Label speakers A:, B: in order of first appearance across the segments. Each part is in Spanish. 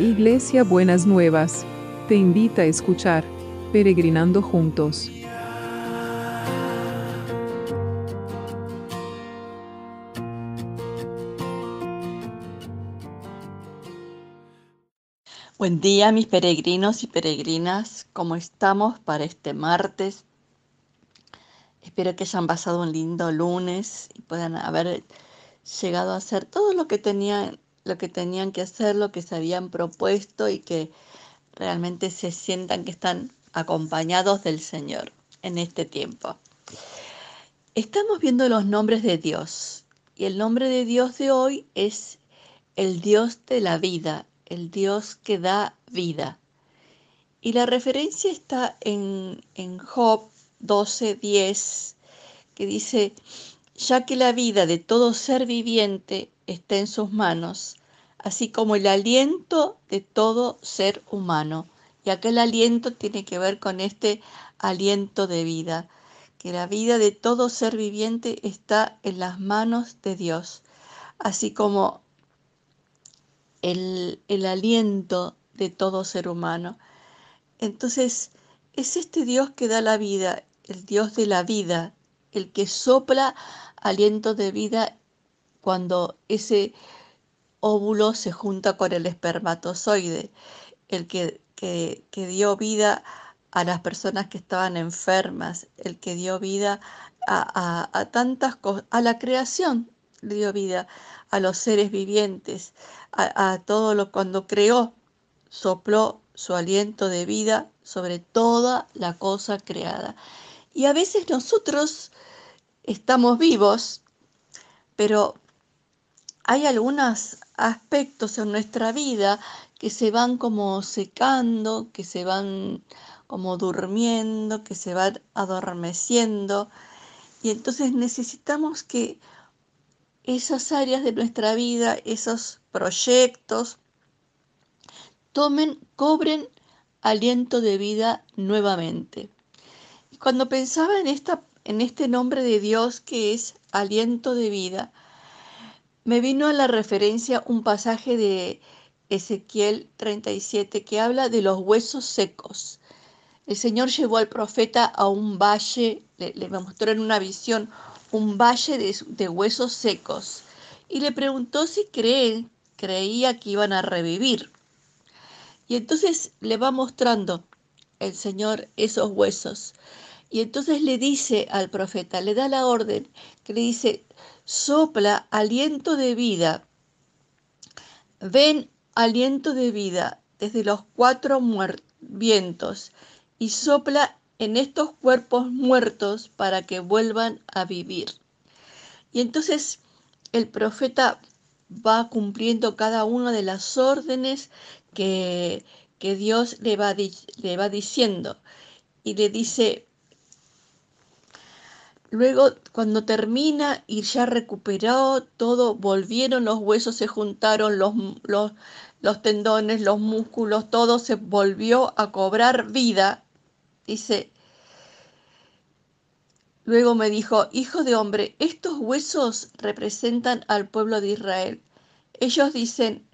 A: Iglesia Buenas Nuevas, te invita a escuchar Peregrinando Juntos.
B: Buen día mis peregrinos y peregrinas, ¿cómo estamos para este martes? Espero que hayan pasado un lindo lunes y puedan haber llegado a hacer todo lo que tenían, lo que tenían que hacer, lo que se habían propuesto y que realmente se sientan que están acompañados del Señor en este tiempo. Estamos viendo los nombres de Dios y el nombre de Dios de hoy es el Dios de la vida, el Dios que da vida. Y la referencia está en, en Job 12:10, que dice, ya que la vida de todo ser viviente está en sus manos, así como el aliento de todo ser humano. Y aquel aliento tiene que ver con este aliento de vida, que la vida de todo ser viviente está en las manos de Dios, así como el, el aliento de todo ser humano. Entonces, es este Dios que da la vida, el Dios de la vida, el que sopla aliento de vida cuando ese óvulo se junta con el espermatozoide, el que, que, dio vida a las personas que estaban enfermas, el que dio vida a, tantas cosas, a la creación dio vida, a los seres vivientes, a, a todo lo cuando creó, sopló su aliento de vida sobre toda la cosa creada. Y a veces nosotros estamos vivos, pero hay algunos aspectos en nuestra vida que se van como secando, que se van como durmiendo, que se van adormeciendo. Y entonces necesitamos que esas áreas de nuestra vida, esos proyectos, tomen, cobren aliento de vida nuevamente. Y cuando pensaba en esta en este nombre de Dios que es aliento de vida, me vino a la referencia un pasaje de Ezequiel 37 que habla de los huesos secos. El Señor llevó al profeta a un valle, le, mostró en una visión un valle de, huesos secos y le preguntó si creía que iban a revivir. Y entonces le va mostrando el Señor esos huesos. Y entonces le dice al profeta, le da la orden, que le dice, sopla aliento de vida, ven aliento de vida desde los cuatro vientos y sopla en estos cuerpos muertos para que vuelvan a vivir. Y entonces el profeta va cumpliendo cada una de las órdenes que, que Dios le va, le va diciendo y le dice, Luego, cuando termina y ya recuperó todo, volvieron los huesos, se juntaron los, los, los tendones, los músculos, todo se volvió a cobrar vida. Dice, luego me dijo, hijo de hombre, estos huesos representan al pueblo de Israel. Ellos dicen,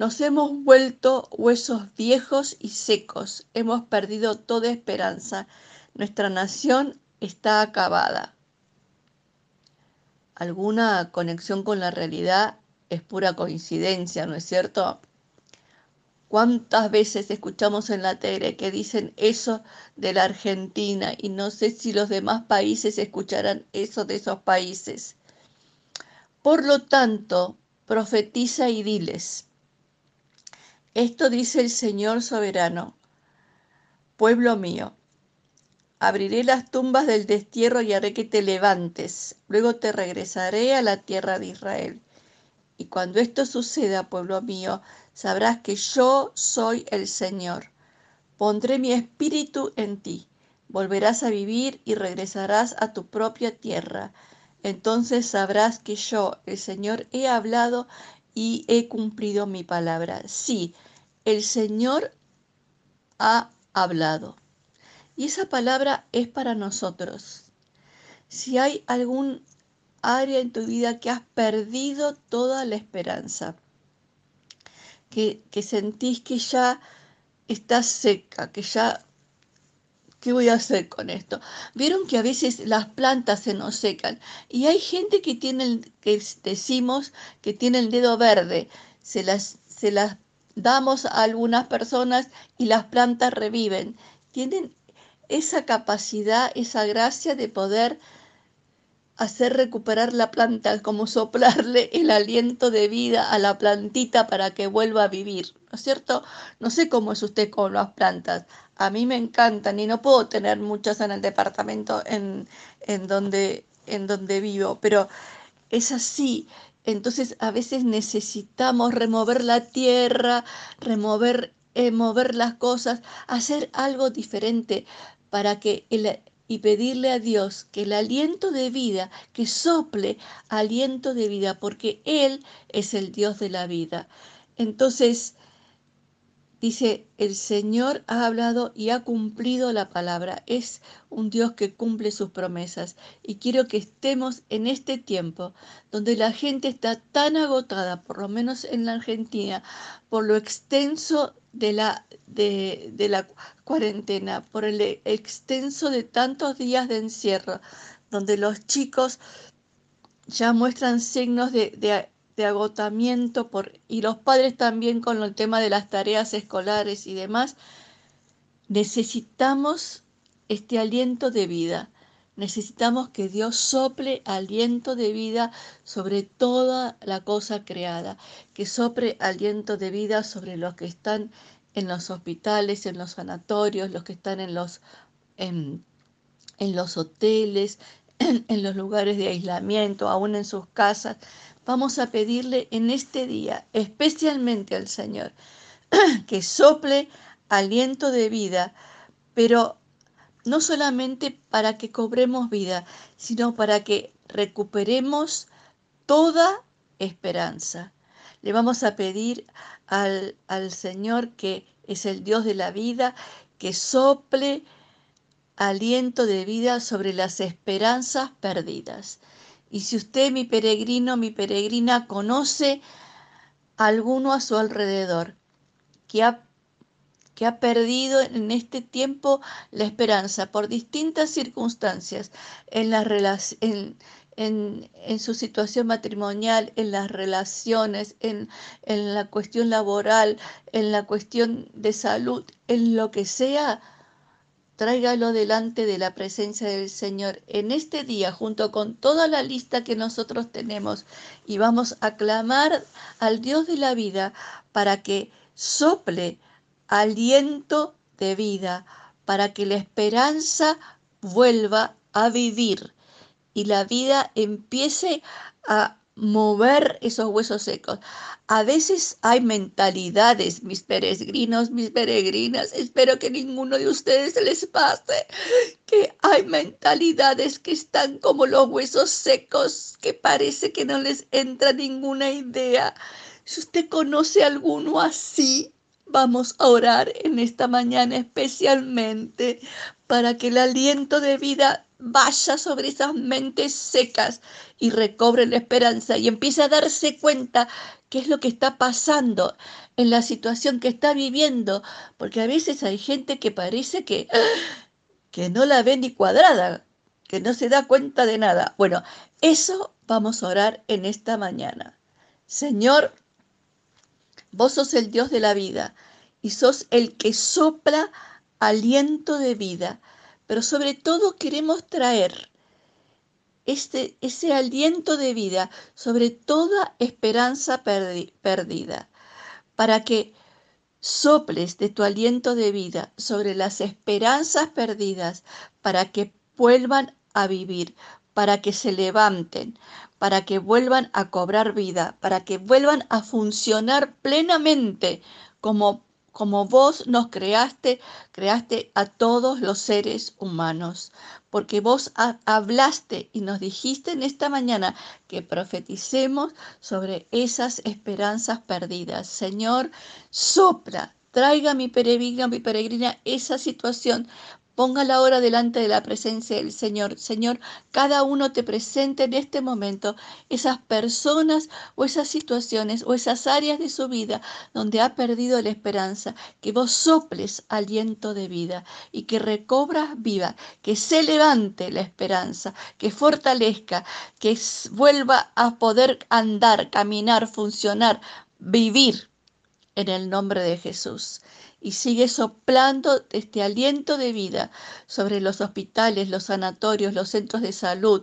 B: nos hemos vuelto huesos viejos y secos, hemos perdido toda esperanza. Nuestra nación está acabada. Alguna conexión con la realidad es pura coincidencia, ¿no es cierto? ¿Cuántas veces escuchamos en la tele que dicen eso de la Argentina y no sé si los demás países escucharán eso de esos países? Por lo tanto, profetiza y diles, esto dice el Señor soberano, pueblo mío, Abriré las tumbas del destierro y haré que te levantes. Luego te regresaré a la tierra de Israel. Y cuando esto suceda, pueblo mío, sabrás que yo soy el Señor. Pondré mi espíritu en ti. Volverás a vivir y regresarás a tu propia tierra. Entonces sabrás que yo, el Señor, he hablado y he cumplido mi palabra. Sí, el Señor ha hablado. Y esa palabra es para nosotros. Si hay algún área en tu vida que has perdido toda la esperanza, que, que sentís que ya estás seca, que ya ¿Qué voy a hacer con esto? Vieron que a veces las plantas se nos secan y hay gente que tiene, que decimos que tiene el dedo verde. Se las, se las damos a algunas personas y las plantas reviven. Tienen esa capacidad, esa gracia de poder hacer recuperar la planta, como soplarle el aliento de vida a la plantita para que vuelva a vivir, ¿no es cierto? No sé cómo es usted con las plantas. A mí me encantan y no puedo tener muchas en el departamento en, en, donde, en donde vivo, pero es así. Entonces a veces necesitamos remover la tierra, remover eh, mover las cosas, hacer algo diferente para que el, y pedirle a Dios que el aliento de vida, que sople aliento de vida, porque Él es el Dios de la vida. Entonces, dice, el Señor ha hablado y ha cumplido la palabra. Es un Dios que cumple sus promesas. Y quiero que estemos en este tiempo donde la gente está tan agotada, por lo menos en la Argentina, por lo extenso de la, de, la cuarentena, por el extenso de tantos días de encierro, donde los chicos ya muestran signos de, de, agotamiento por, y los padres también con el tema de las tareas escolares y demás, necesitamos este aliento de vida. Necesitamos que Dios sople aliento de vida sobre toda la cosa creada, que sople aliento de vida sobre los que están en los hospitales, en los sanatorios, los que están en los, en, los hoteles, en, los lugares de aislamiento, aún en sus casas. Vamos a pedirle en este día, especialmente al Señor, que sople aliento de vida, pero no solamente para que cobremos vida, sino para que recuperemos toda esperanza. Le vamos a pedir al, al Señor que es el Dios de la vida, que sople aliento de vida sobre las esperanzas perdidas. Y si usted, mi peregrino, mi peregrina, conoce alguno a su alrededor que ha que ha perdido en este tiempo la esperanza por distintas circunstancias en, la en, en, en, su situación matrimonial, en las relaciones, en, en la cuestión laboral, en la cuestión de salud, en lo que sea, tráigalo delante de la presencia del Señor en este día junto con toda la lista que nosotros tenemos. Y vamos a clamar al Dios de la vida para que sople aliento de vida para que la esperanza vuelva a vivir y la vida empiece a mover esos huesos secos. A veces hay mentalidades, mis peregrinos, mis peregrinas, espero que ninguno de ustedes les pase, que hay mentalidades que están como los huesos secos, que parece que no les entra ninguna idea. Si usted conoce alguno así, Vamos a orar en esta mañana especialmente para que el aliento de vida vaya sobre esas mentes secas y recobre la esperanza y empiece a darse cuenta qué es lo que está pasando en la situación que está viviendo, porque a veces hay gente que parece que, que no la ve ni cuadrada, que no se da cuenta de nada. Bueno, eso vamos a orar en esta mañana. Señor, Vos sos el Dios de la vida y sos el que sopla aliento de vida, pero sobre todo queremos traer este, ese aliento de vida sobre toda esperanza perdida, para que soples de tu aliento de vida sobre las esperanzas perdidas, para que vuelvan a vivir, para que se levanten, para que vuelvan a cobrar vida, para que vuelvan a funcionar plenamente como, como vos nos creaste, creaste a todos los seres humanos, porque vos hablaste y nos dijiste en esta mañana que profeticemos sobre esas esperanzas perdidas. Señor, sopla, traiga mi peregrina, mi peregrina esa situación Ponga la hora delante de la presencia del Señor. Señor, cada uno te presente en este momento esas personas o esas situaciones o esas áreas de su vida donde ha perdido la esperanza. Que vos soples aliento de vida y que recobras viva, que se levante la esperanza, que fortalezca, que vuelva a poder andar, caminar, funcionar, vivir en el nombre de Jesús y sigue soplando este aliento de vida sobre los hospitales, los sanatorios, los centros de salud.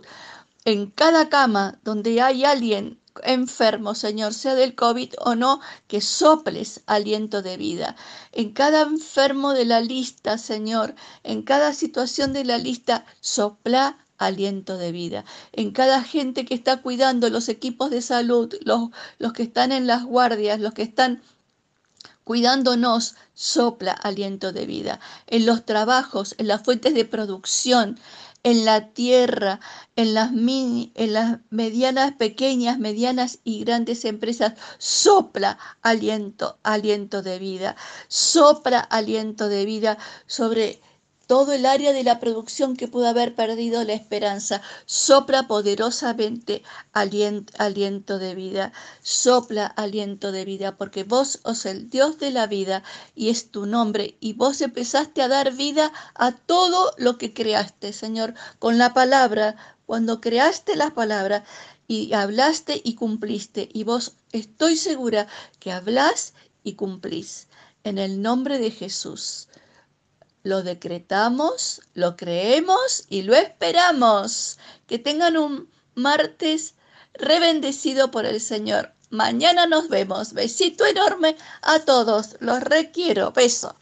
B: En cada cama donde hay alguien enfermo, Señor, sea del COVID o no, que soples aliento de vida. En cada enfermo de la lista, Señor, en cada situación de la lista, sopla aliento de vida. En cada gente que está cuidando los equipos de salud, los, los que están en las guardias, los que están cuidándonos, sopla aliento de vida. En los trabajos, en las fuentes de producción, en la tierra, en las, mini, en las medianas, pequeñas, medianas y grandes empresas, sopla aliento, aliento de vida, sopla aliento de vida sobre todo el área de la producción que pudo haber perdido la esperanza. Sopla poderosamente aliento, de vida. Sopla aliento de vida, porque vos sos el Dios de la vida y es tu nombre. Y vos empezaste a dar vida a todo lo que creaste, Señor, con la palabra. Cuando creaste la palabra y hablaste y cumpliste. Y vos estoy segura que hablás y cumplís. En el nombre de Jesús lo decretamos, lo creemos y lo esperamos. Que tengan un martes rebendecido por el Señor. Mañana nos vemos. Besito enorme a todos. Los requiero. Beso.